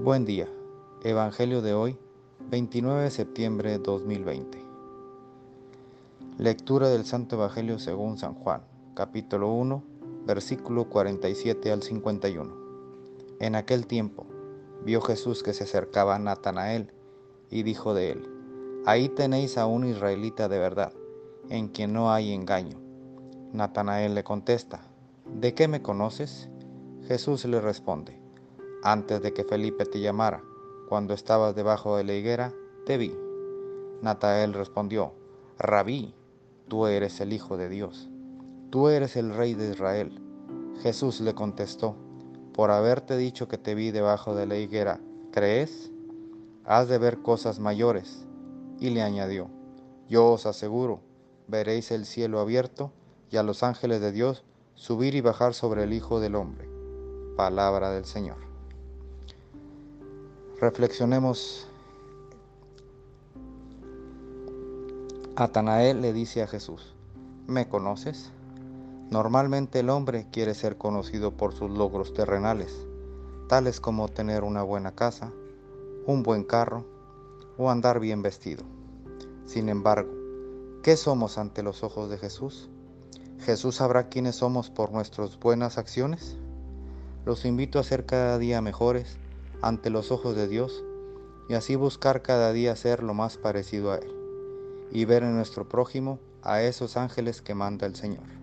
Buen día. Evangelio de hoy, 29 de septiembre de 2020. Lectura del Santo Evangelio según San Juan, capítulo 1, versículo 47 al 51. En aquel tiempo, vio Jesús que se acercaba a Natanael y dijo de él, Ahí tenéis a un israelita de verdad, en quien no hay engaño. Natanael le contesta, ¿de qué me conoces? Jesús le responde, antes de que Felipe te llamara, cuando estabas debajo de la higuera, te vi. Natael respondió, Rabí, tú eres el Hijo de Dios, tú eres el Rey de Israel. Jesús le contestó, por haberte dicho que te vi debajo de la higuera, ¿crees? Has de ver cosas mayores. Y le añadió, yo os aseguro, veréis el cielo abierto y a los ángeles de Dios subir y bajar sobre el Hijo del Hombre. Palabra del Señor. Reflexionemos. Atanael le dice a Jesús, ¿me conoces? Normalmente el hombre quiere ser conocido por sus logros terrenales, tales como tener una buena casa, un buen carro o andar bien vestido. Sin embargo, ¿qué somos ante los ojos de Jesús? ¿Jesús sabrá quiénes somos por nuestras buenas acciones? Los invito a ser cada día mejores ante los ojos de Dios y así buscar cada día ser lo más parecido a Él y ver en nuestro prójimo a esos ángeles que manda el Señor.